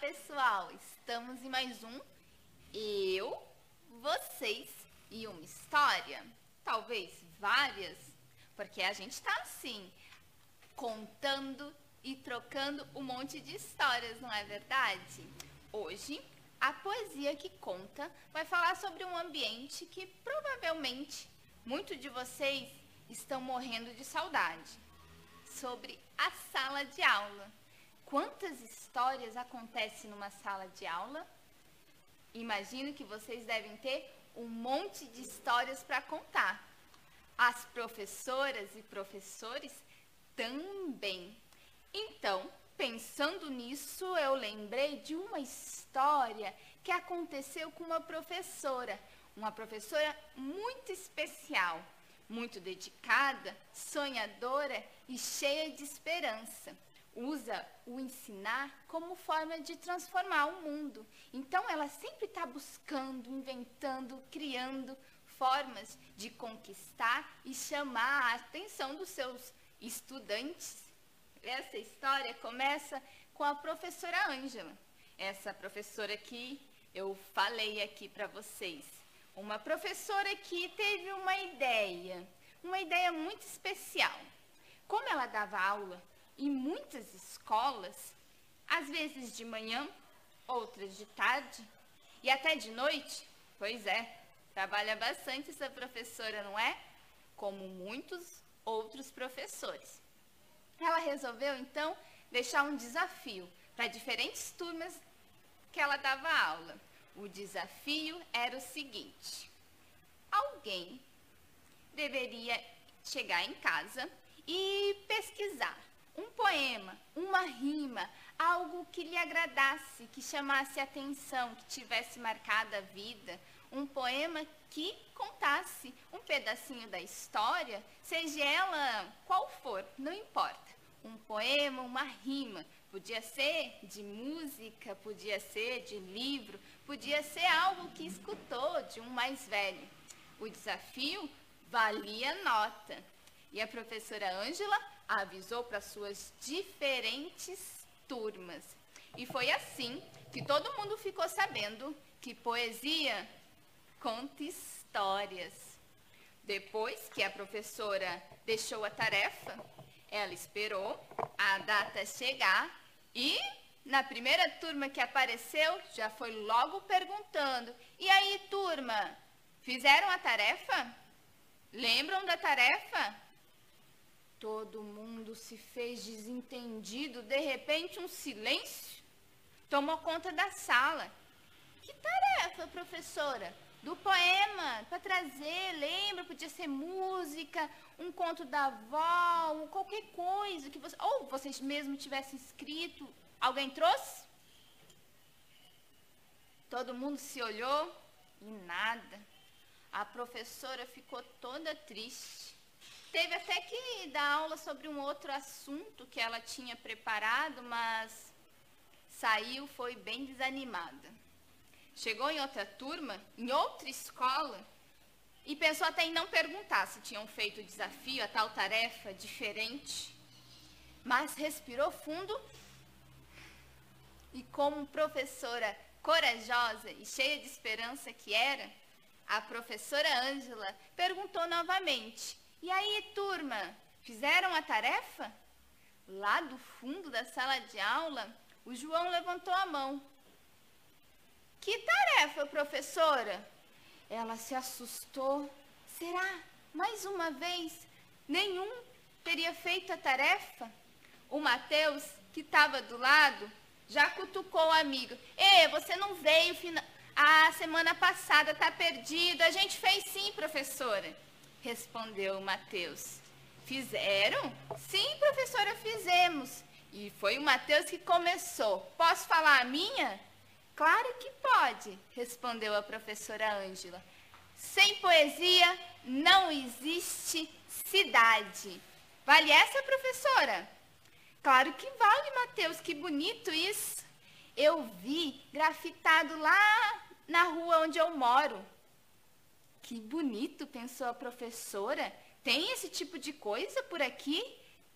pessoal! Estamos em mais um Eu, Vocês e uma História. Talvez várias, porque a gente está assim, contando e trocando um monte de histórias, não é verdade? Hoje, a poesia que conta vai falar sobre um ambiente que provavelmente muitos de vocês estão morrendo de saudade. Sobre a sala de aula. Quantas histórias acontecem numa sala de aula? Imagino que vocês devem ter um monte de histórias para contar. As professoras e professores também. Então, pensando nisso, eu lembrei de uma história que aconteceu com uma professora, uma professora muito especial, muito dedicada, sonhadora e cheia de esperança usa o ensinar como forma de transformar o mundo. Então, ela sempre está buscando, inventando, criando formas de conquistar e chamar a atenção dos seus estudantes. Essa história começa com a professora Ângela, essa professora que eu falei aqui para vocês. Uma professora que teve uma ideia, uma ideia muito especial. Como ela dava aula em muitas escolas, às vezes de manhã, outras de tarde e até de noite. Pois é, trabalha bastante essa professora, não é? Como muitos outros professores. Ela resolveu então deixar um desafio para diferentes turmas que ela dava aula. O desafio era o seguinte: alguém deveria chegar em casa e pesquisar um poema, uma rima, algo que lhe agradasse, que chamasse a atenção, que tivesse marcado a vida, um poema que contasse um pedacinho da história, seja ela qual for, não importa. Um poema, uma rima, podia ser de música, podia ser de livro, podia ser algo que escutou de um mais velho. O desafio valia nota. E a professora Ângela avisou para suas diferentes turmas. E foi assim que todo mundo ficou sabendo que poesia conta histórias. Depois que a professora deixou a tarefa, ela esperou a data chegar e, na primeira turma que apareceu, já foi logo perguntando: E aí, turma, fizeram a tarefa? Lembram da tarefa? Todo mundo se fez desentendido. De repente, um silêncio tomou conta da sala. Que tarefa, professora? Do poema, para trazer, lembra? Podia ser música, um conto da avó, qualquer coisa que você. Ou vocês mesmo tivessem escrito. Alguém trouxe? Todo mundo se olhou e nada. A professora ficou toda triste. Teve até que dar aula sobre um outro assunto que ela tinha preparado, mas saiu, foi bem desanimada. Chegou em outra turma, em outra escola, e pensou até em não perguntar se tinham feito o desafio, a tal tarefa diferente. Mas respirou fundo e, como professora corajosa e cheia de esperança que era, a professora Ângela perguntou novamente e aí, turma, fizeram a tarefa? Lá do fundo da sala de aula, o João levantou a mão. Que tarefa, professora? Ela se assustou. Será? Mais uma vez? Nenhum teria feito a tarefa? O Mateus, que estava do lado, já cutucou o amigo. Ê, você não veio a semana passada, tá perdido. A gente fez sim, professora. Respondeu Mateus. Fizeram? Sim, professora, fizemos. E foi o Mateus que começou. Posso falar a minha? Claro que pode, respondeu a professora Ângela. Sem poesia não existe cidade. Vale essa, professora? Claro que vale, Mateus, que bonito isso. Eu vi grafitado lá na rua onde eu moro. Que bonito, pensou a professora. Tem esse tipo de coisa por aqui?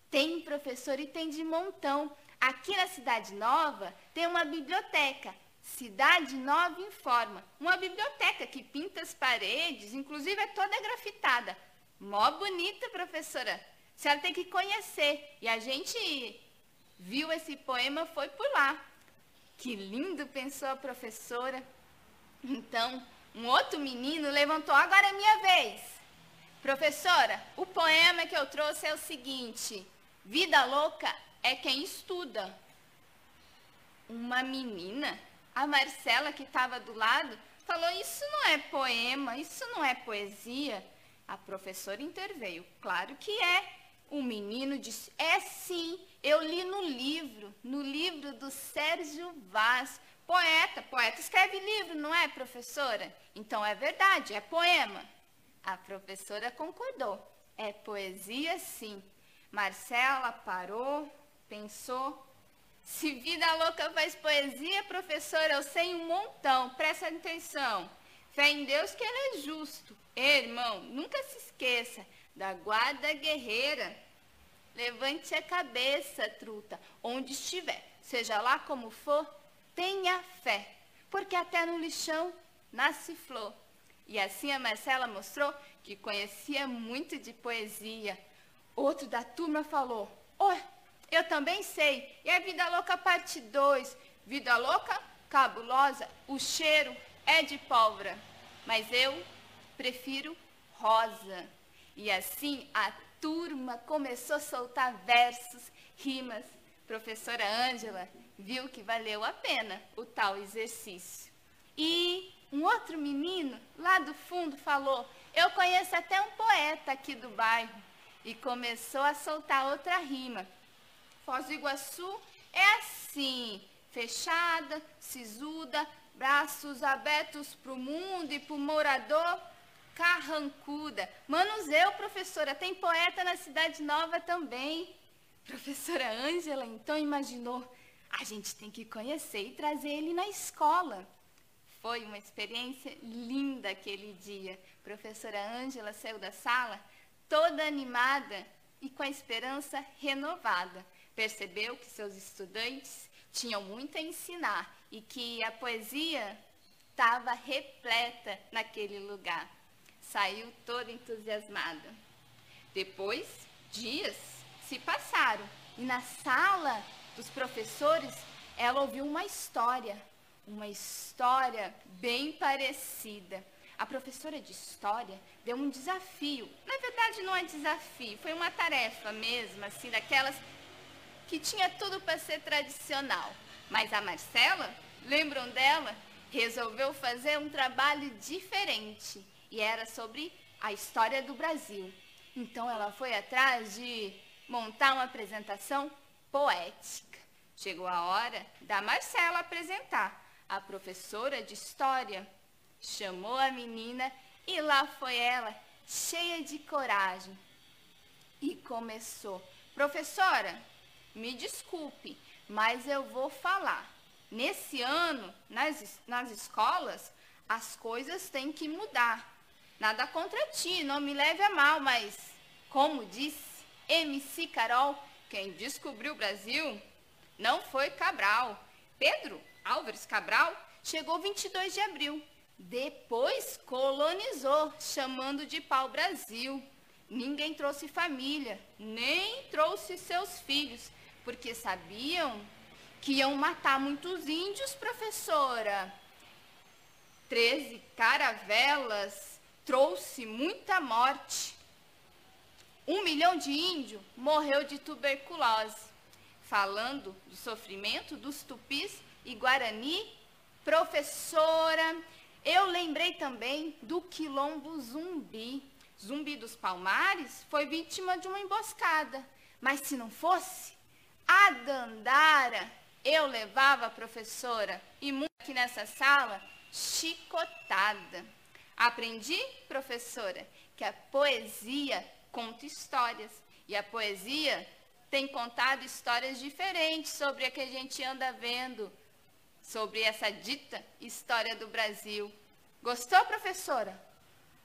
Tem, professor, e tem de montão. Aqui na Cidade Nova tem uma biblioteca. Cidade Nova Informa. Uma biblioteca que pinta as paredes, inclusive é toda grafitada. Mó bonita, professora. A senhora tem que conhecer. E a gente viu esse poema, foi por lá. Que lindo, pensou a professora. Então, um outro menino levantou, agora é minha vez. Professora, o poema que eu trouxe é o seguinte: Vida louca é quem estuda. Uma menina, a Marcela que estava do lado, falou: Isso não é poema, isso não é poesia. A professora interveio: Claro que é. O menino disse: É sim, eu li no livro, no livro do Sérgio Vaz. Poeta, poeta escreve livro, não é, professora? Então é verdade, é poema. A professora concordou. É poesia, sim. Marcela parou, pensou. Se vida louca faz poesia, professora, eu sei um montão. Presta atenção. Fé em Deus que ele é justo. Ei, irmão, nunca se esqueça da guarda guerreira. Levante a cabeça, truta, onde estiver, seja lá como for, tenha fé, porque até no lixão nasce flor. E assim a Marcela mostrou que conhecia muito de poesia. Outro da turma falou: Oh, eu também sei. E a Vida Louca parte 2. Vida Louca, cabulosa, o cheiro é de pólvora. Mas eu prefiro rosa. E assim a turma começou a soltar versos, rimas. Professora Ângela viu que valeu a pena o tal exercício. E um outro menino lá do fundo falou: Eu conheço até um poeta aqui do bairro. E começou a soltar outra rima. Foz do Iguaçu é assim, fechada, sisuda, braços abertos para o mundo e para o morador carrancuda. Manuseu, professora, tem poeta na Cidade Nova também. Professora Ângela, então, imaginou, a gente tem que conhecer e trazer ele na escola. Foi uma experiência linda aquele dia. Professora Ângela saiu da sala toda animada e com a esperança renovada. Percebeu que seus estudantes tinham muito a ensinar e que a poesia estava repleta naquele lugar saiu toda entusiasmada. Depois, dias se passaram e na sala dos professores ela ouviu uma história, uma história bem parecida. A professora de história deu um desafio. Na verdade, não é desafio, foi uma tarefa mesmo, assim, daquelas que tinha tudo para ser tradicional. Mas a Marcela, lembram dela? Resolveu fazer um trabalho diferente e era sobre a história do Brasil. Então ela foi atrás de montar uma apresentação poética. Chegou a hora da Marcela apresentar. A professora de história chamou a menina e lá foi ela, cheia de coragem. E começou: Professora, me desculpe, mas eu vou falar. Nesse ano, nas, nas escolas, as coisas têm que mudar. Nada contra ti, não me leve a mal, mas, como disse MC Carol, quem descobriu o Brasil não foi Cabral. Pedro Álvares Cabral chegou 22 de abril. Depois colonizou, chamando de pau-brasil. Ninguém trouxe família, nem trouxe seus filhos, porque sabiam que iam matar muitos índios, professora. Treze caravelas trouxe muita morte. Um milhão de índios morreu de tuberculose. Falando do sofrimento dos tupis e guarani, professora, eu lembrei também do quilombo zumbi. Zumbi dos Palmares foi vítima de uma emboscada. Mas se não fosse, a Dandara, eu levava a professora e muito aqui nessa sala, chicotada. Aprendi, professora, que a poesia conta histórias. E a poesia tem contado histórias diferentes sobre a que a gente anda vendo, sobre essa dita história do Brasil. Gostou, professora?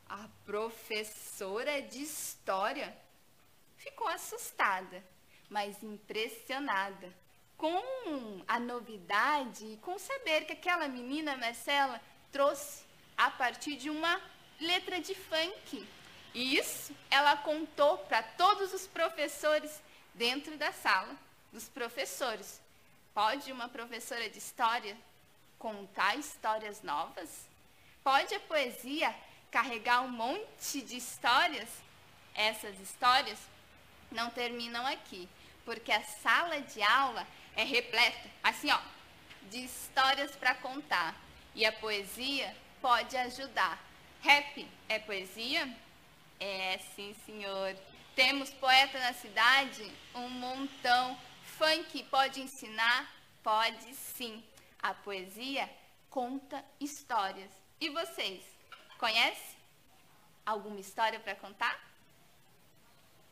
A professora de história ficou assustada, mas impressionada com a novidade, com saber que aquela menina Marcela trouxe a partir de uma letra de funk. E isso ela contou para todos os professores dentro da sala dos professores. Pode uma professora de história contar histórias novas? Pode a poesia carregar um monte de histórias? Essas histórias não terminam aqui, porque a sala de aula é repleta, assim, ó, de histórias para contar. E a poesia pode ajudar. Rap é poesia? É, sim, senhor. Temos poeta na cidade? Um montão. Funk pode ensinar? Pode sim. A poesia conta histórias. E vocês, conhecem alguma história para contar?